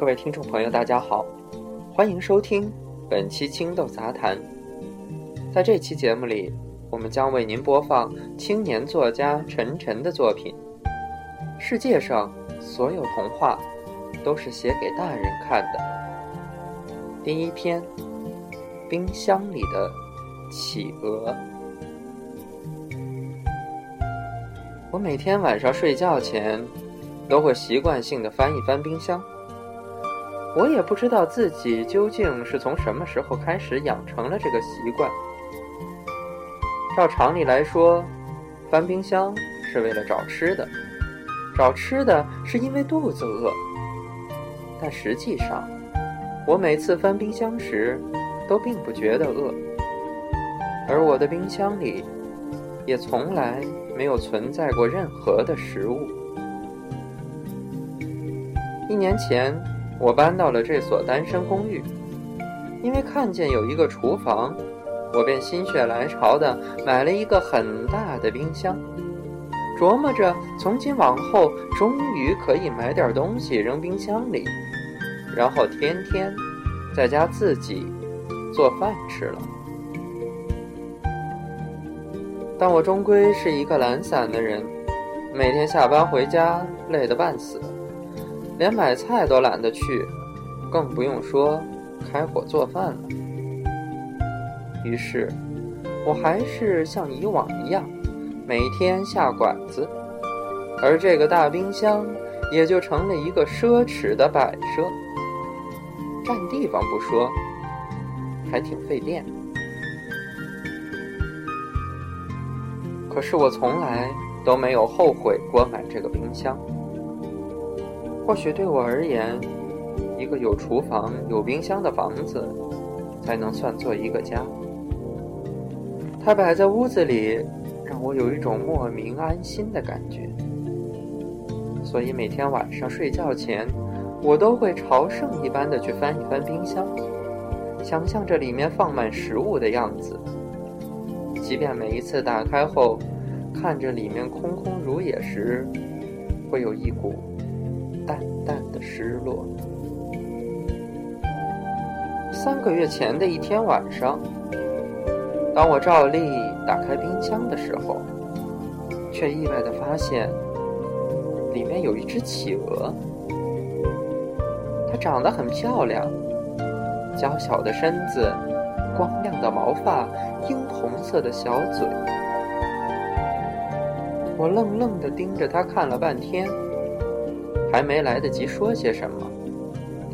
各位听众朋友，大家好，欢迎收听本期《青豆杂谈》。在这期节目里，我们将为您播放青年作家陈晨的作品《世界上所有童话都是写给大人看的》。第一篇：冰箱里的企鹅。我每天晚上睡觉前，都会习惯性的翻一翻冰箱。我也不知道自己究竟是从什么时候开始养成了这个习惯。照常理来说，翻冰箱是为了找吃的，找吃的是因为肚子饿。但实际上，我每次翻冰箱时，都并不觉得饿，而我的冰箱里，也从来。没有存在过任何的食物。一年前，我搬到了这所单身公寓，因为看见有一个厨房，我便心血来潮的买了一个很大的冰箱，琢磨着从今往后终于可以买点东西扔冰箱里，然后天天在家自己做饭吃了。但我终归是一个懒散的人，每天下班回家累得半死，连买菜都懒得去，更不用说开火做饭了。于是，我还是像以往一样，每天下馆子，而这个大冰箱也就成了一个奢侈的摆设，占地方不说，还挺费电。可是我从来都没有后悔过买这个冰箱。或许对我而言，一个有厨房、有冰箱的房子，才能算作一个家。它摆在屋子里，让我有一种莫名安心的感觉。所以每天晚上睡觉前，我都会朝圣一般的去翻一翻冰箱，想象着里面放满食物的样子。即便每一次打开后，看着里面空空如也时，会有一股淡淡的失落。三个月前的一天晚上，当我照例打开冰箱的时候，却意外的发现，里面有一只企鹅。它长得很漂亮，娇小的身子。光亮的毛发，樱红色的小嘴，我愣愣的盯着他看了半天，还没来得及说些什么，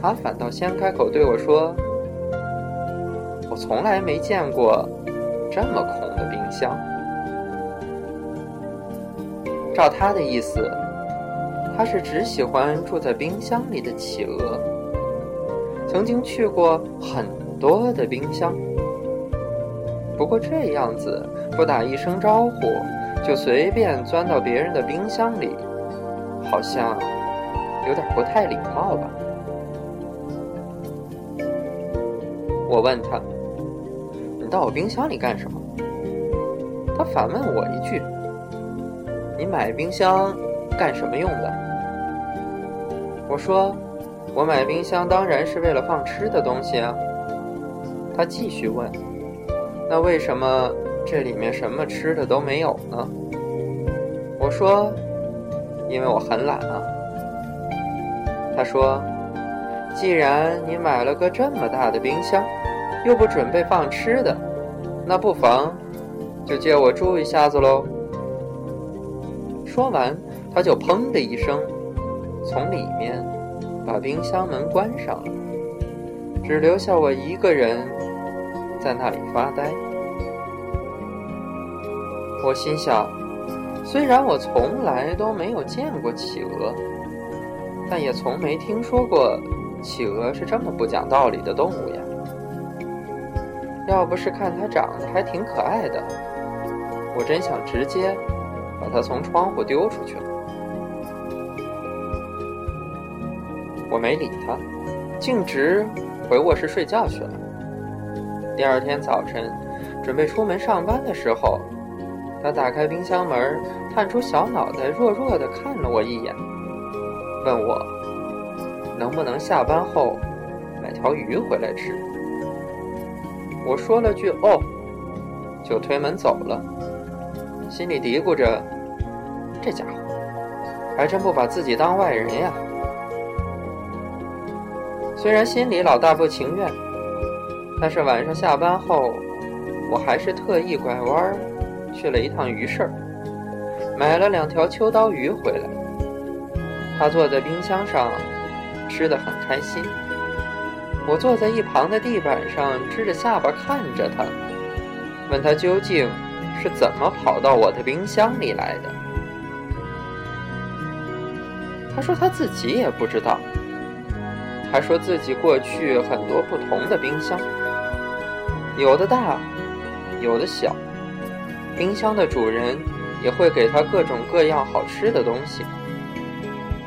他反倒先开口对我说：“我从来没见过这么空的冰箱。”照他的意思，他是只喜欢住在冰箱里的企鹅，曾经去过很多的冰箱。不过这样子不打一声招呼就随便钻到别人的冰箱里，好像有点不太礼貌吧？我问他：“你到我冰箱里干什么？”他反问我一句：“你买冰箱干什么用的？”我说：“我买冰箱当然是为了放吃的东西啊。”他继续问。那为什么这里面什么吃的都没有呢？我说，因为我很懒啊。说，既然你买了个这么大的冰箱，又不准备放吃的，那不妨就借我住一下子喽。说完，他就砰的一声，从里面把冰箱门关上了，只留下我一个人。在那里发呆，我心想：虽然我从来都没有见过企鹅，但也从没听说过企鹅是这么不讲道理的动物呀。要不是看它长得还挺可爱的，我真想直接把它从窗户丢出去了。我没理他，径直回卧室睡觉去了。第二天早晨，准备出门上班的时候，他打开冰箱门，探出小脑袋，弱弱的看了我一眼，问我：“能不能下班后买条鱼回来吃。我说了句“哦”，就推门走了，心里嘀咕着：这家伙还真不把自己当外人呀。虽然心里老大不情愿，但是晚上下班后，我还是特意拐弯去了一趟鱼市，买了两条秋刀鱼回来。他坐在冰箱上，吃得很开心。我坐在一旁的地板上，支着下巴看着他，问他究竟是怎么跑到我的冰箱里来的。他说他自己也不知道。还说自己过去很多不同的冰箱，有的大，有的小。冰箱的主人也会给他各种各样好吃的东西。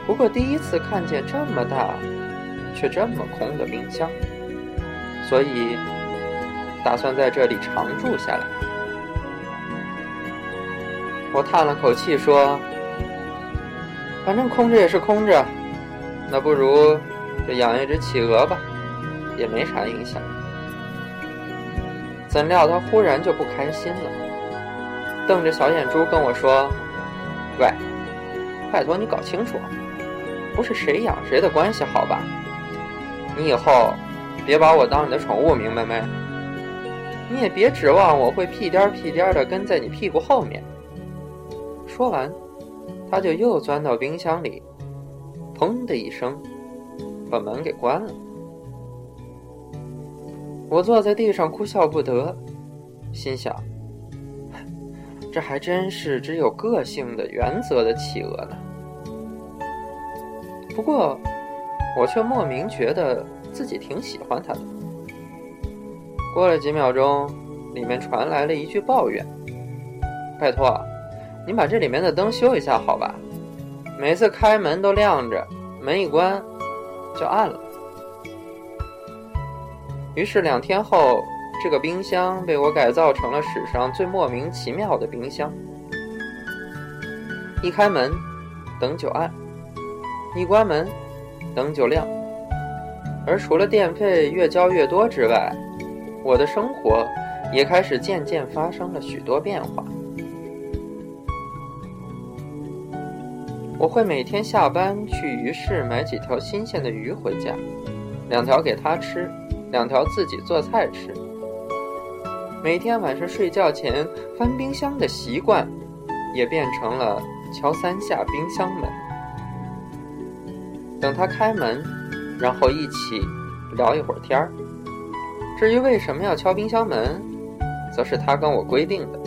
不过第一次看见这么大却这么空的冰箱，所以打算在这里常住下来。我叹了口气说：“反正空着也是空着，那不如……”就养一只企鹅吧，也没啥影响。怎料他忽然就不开心了，瞪着小眼珠跟我说：“喂，拜托你搞清楚，不是谁养谁的关系，好吧？你以后别把我当你的宠物，明白没？你也别指望我会屁颠屁颠的跟在你屁股后面。”说完，他就又钻到冰箱里，砰的一声。把门给关了，我坐在地上哭笑不得，心想：这还真是只有个性的、原则的企鹅呢。不过，我却莫名觉得自己挺喜欢它的。过了几秒钟，里面传来了一句抱怨：“拜托，你把这里面的灯修一下好吧？每次开门都亮着，门一关……”就暗了。于是两天后，这个冰箱被我改造成了史上最莫名其妙的冰箱。一开门，灯就暗；一关门，灯就亮。而除了电费越交越多之外，我的生活也开始渐渐发生了许多变化。我会每天下班去鱼市买几条新鲜的鱼回家，两条给他吃，两条自己做菜吃。每天晚上睡觉前翻冰箱的习惯，也变成了敲三下冰箱门，等他开门，然后一起聊一会儿天儿。至于为什么要敲冰箱门，则是他跟我规定的，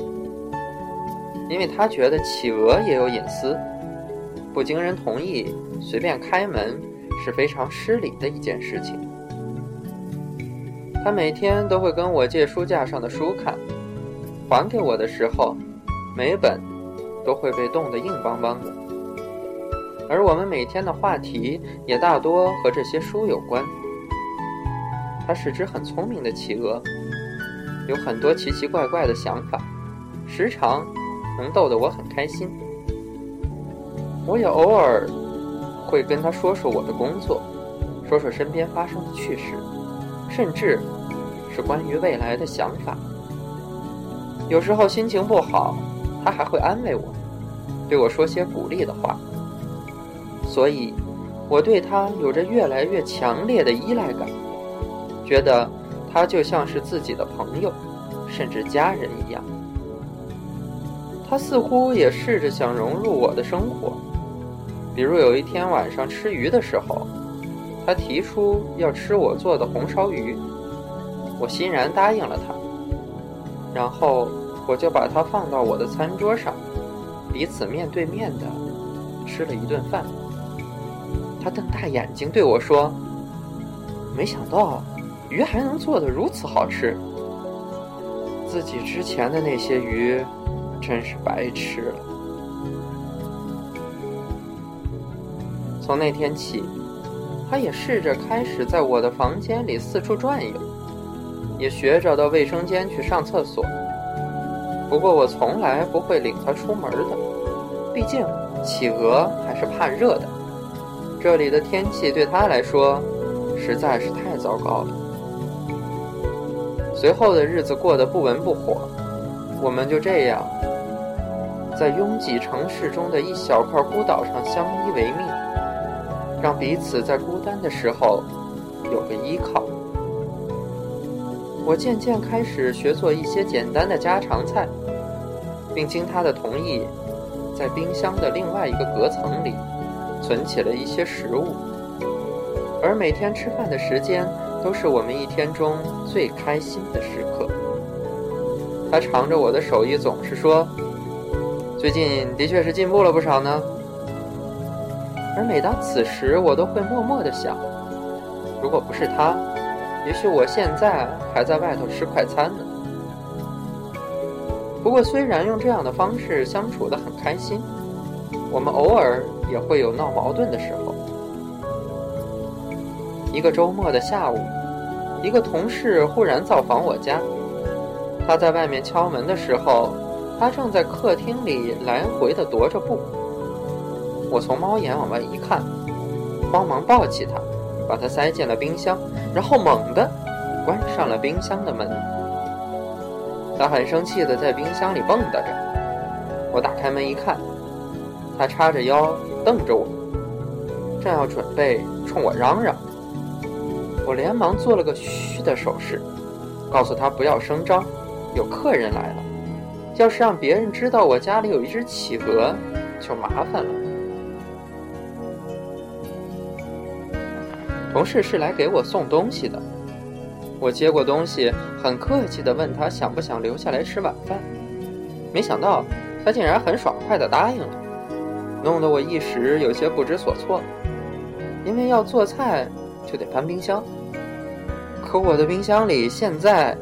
因为他觉得企鹅也有隐私。不经人同意随便开门是非常失礼的一件事情。他每天都会跟我借书架上的书看，还给我的时候，每本都会被冻得硬邦邦的。而我们每天的话题也大多和这些书有关。它是只很聪明的企鹅，有很多奇奇怪怪的想法，时常能逗得我很开心。我也偶尔会跟他说说我的工作，说说身边发生的趣事，甚至是关于未来的想法。有时候心情不好，他还会安慰我，对我说些鼓励的话。所以，我对他有着越来越强烈的依赖感，觉得他就像是自己的朋友，甚至家人一样。他似乎也试着想融入我的生活。比如有一天晚上吃鱼的时候，他提出要吃我做的红烧鱼，我欣然答应了他。然后我就把它放到我的餐桌上，彼此面对面的吃了一顿饭。他瞪大眼睛对我说：“没想到鱼还能做的如此好吃，自己之前的那些鱼真是白吃了。”从那天起，他也试着开始在我的房间里四处转悠，也学着到卫生间去上厕所。不过我从来不会领他出门的，毕竟企鹅还是怕热的。这里的天气对他来说实在是太糟糕了。随后的日子过得不温不火，我们就这样在拥挤城市中的一小块孤岛上相依为命，让彼此在孤单的时候有个依靠。我渐渐开始学做一些简单的家常菜，并经他的同意，在冰箱的另外一个隔层里存起了一些食物。而每天吃饭的时间都是我们一天中最开心的时刻。他尝着我的手艺，总是说：“最近的确是进步了不少呢。”而每当此时，我都会默默的想：如果不是他。也许我现在还在外头吃快餐呢。不过，虽然用这样的方式相处的很开心，我们偶尔也会有闹矛盾的时候。一个周末的下午，一个同事忽然造访我家。他在外面敲门的时候，他正在客厅里来回的踱着步。我从猫眼往外一看，慌忙抱起他。把他塞进了冰箱，然后猛地关上了冰箱的门。他很生气地在冰箱里蹦跶着。我打开门一看，他叉着腰瞪着我，正要准备冲我嚷嚷。我连忙做了个嘘的手势，告诉他不要声张，有客人来了。要是让别人知道我家里有一只企鹅，就麻烦了。同事是来给我送东西的，我接过东西，很客气地问他想不想留下来吃晚饭。没想到他竟然很爽快地答应了，弄得我一时有些不知所措。因为要做菜就得翻冰箱，可我的冰箱里现在，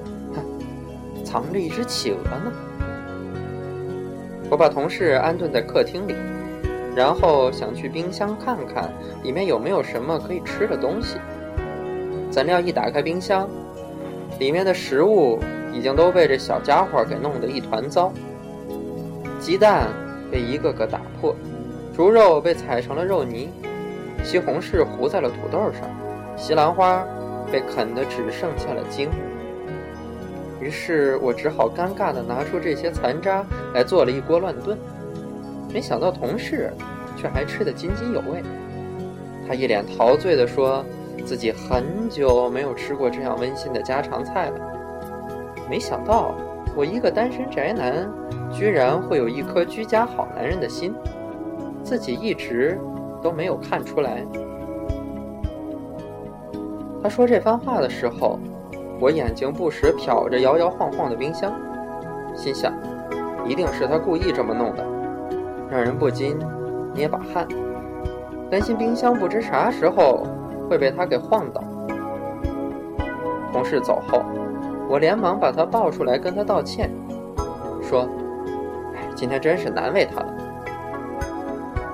藏着一只企鹅呢。我把同事安顿在客厅里。然后想去冰箱看看，里面有没有什么可以吃的东西。怎料一打开冰箱，里面的食物已经都被这小家伙给弄得一团糟。鸡蛋被一个个打破，猪肉被踩成了肉泥，西红柿糊在了土豆上，西兰花被啃得只剩下了茎。于是我只好尴尬地拿出这些残渣来做了一锅乱炖。没想到同事却还吃得津津有味，他一脸陶醉地说：“自己很久没有吃过这样温馨的家常菜了。”没想到我一个单身宅男，居然会有一颗居家好男人的心，自己一直都没有看出来。他说这番话的时候，我眼睛不时瞟着摇摇晃晃的冰箱，心想，一定是他故意这么弄的。让人不禁捏把汗，担心冰箱不知啥时候会被他给晃倒。同事走后，我连忙把他抱出来跟他道歉，说：“哎，今天真是难为他了。”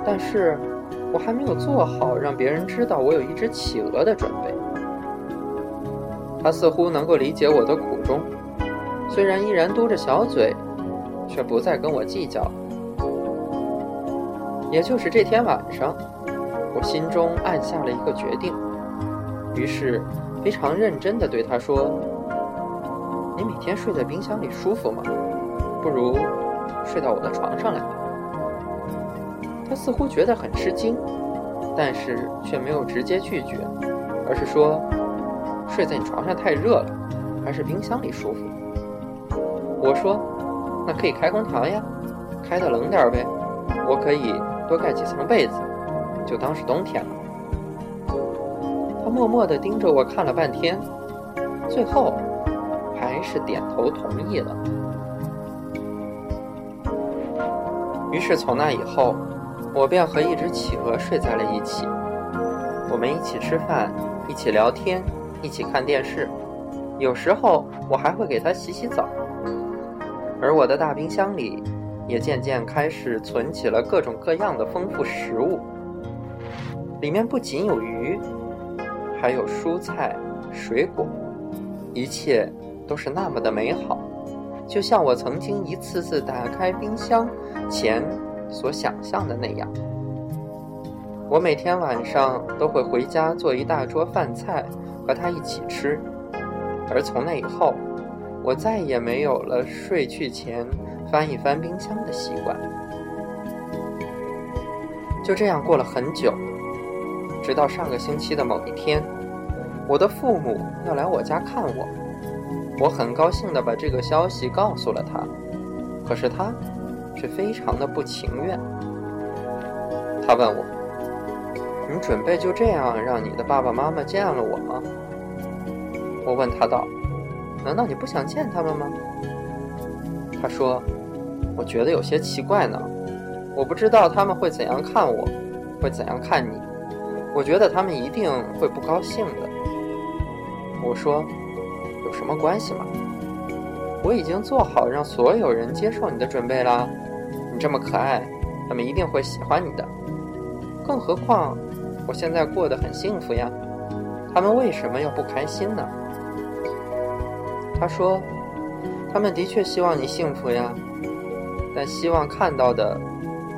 但是，我还没有做好让别人知道我有一只企鹅的准备。他似乎能够理解我的苦衷，虽然依然嘟着小嘴，却不再跟我计较。也就是这天晚上，我心中暗下了一个决定，于是非常认真地对他说：“你每天睡在冰箱里舒服吗？不如睡到我的床上来。”他似乎觉得很吃惊，但是却没有直接拒绝，而是说：“睡在你床上太热了，还是冰箱里舒服。”我说：“那可以开空调呀，开的冷点呗，我可以。”多盖几层被子，就当是冬天了。他默默地盯着我看了半天，最后还是点头同意了。于是从那以后，我便和一只企鹅睡在了一起。我们一起吃饭，一起聊天，一起看电视。有时候我还会给它洗洗澡。而我的大冰箱里。也渐渐开始存起了各种各样的丰富食物，里面不仅有鱼，还有蔬菜、水果，一切都是那么的美好，就像我曾经一次次打开冰箱前所想象的那样。我每天晚上都会回家做一大桌饭菜和他一起吃，而从那以后，我再也没有了睡去前翻一翻冰箱的习惯。就这样过了很久，直到上个星期的某一天，我的父母要来我家看我，我很高兴地把这个消息告诉了他，可是他却非常的不情愿。他问我。你准备就这样让你的爸爸妈妈见了我吗？我问他道：“难道你不想见他们吗？”他说：“我觉得有些奇怪呢，我不知道他们会怎样看我，会怎样看你。我觉得他们一定会不高兴的。”我说：“有什么关系吗？我已经做好让所有人接受你的准备啦。你这么可爱，他们一定会喜欢你的。更何况……”我现在过得很幸福呀，他们为什么要不开心呢？他说：“他们的确希望你幸福呀，但希望看到的，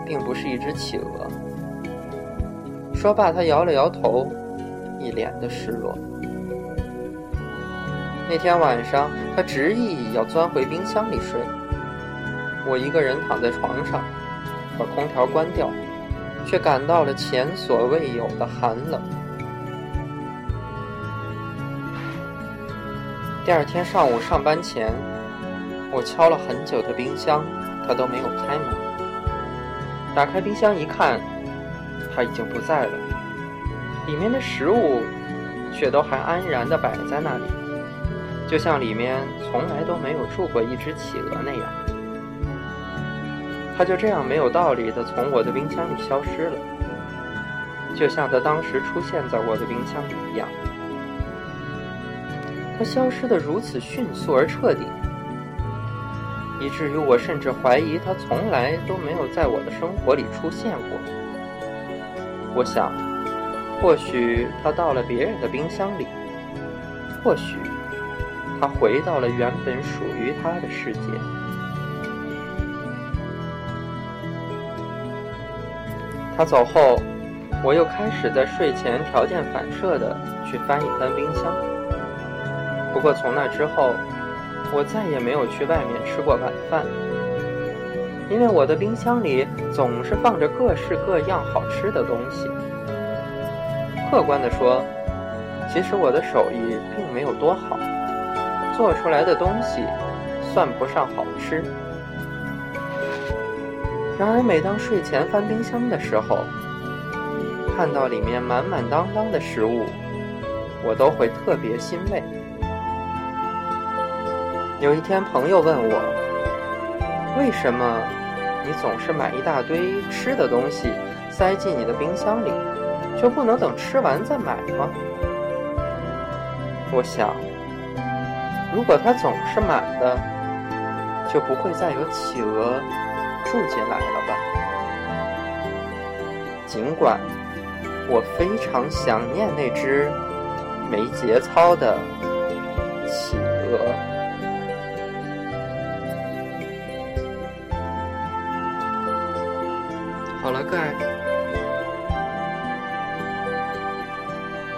并不是一只企鹅。”说罢，他摇了摇头，一脸的失落。那天晚上，他执意要钻回冰箱里睡。我一个人躺在床上，把空调关掉。却感到了前所未有的寒冷。第二天上午上班前，我敲了很久的冰箱，它都没有开门。打开冰箱一看，它已经不在了，里面的食物却都还安然地摆在那里，就像里面从来都没有住过一只企鹅那样。它就这样没有道理的从我的冰箱里消失了，就像它当时出现在我的冰箱里一样。它消失的如此迅速而彻底，以至于我甚至怀疑它从来都没有在我的生活里出现过。我想，或许它到了别人的冰箱里，或许他回到了原本属于他的世界。他走后，我又开始在睡前条件反射的去翻一翻冰箱。不过从那之后，我再也没有去外面吃过晚饭，因为我的冰箱里总是放着各式各样好吃的东西。客观的说，其实我的手艺并没有多好，做出来的东西算不上好吃。然而，每当睡前翻冰箱的时候，看到里面满满当当的食物，我都会特别欣慰。有一天，朋友问我：“为什么你总是买一大堆吃的东西塞进你的冰箱里，就不能等吃完再买吗？”我想，如果它总是满的，就不会再有企鹅。住进来了吧？尽管我非常想念那只没节操的企鹅。好了，各位。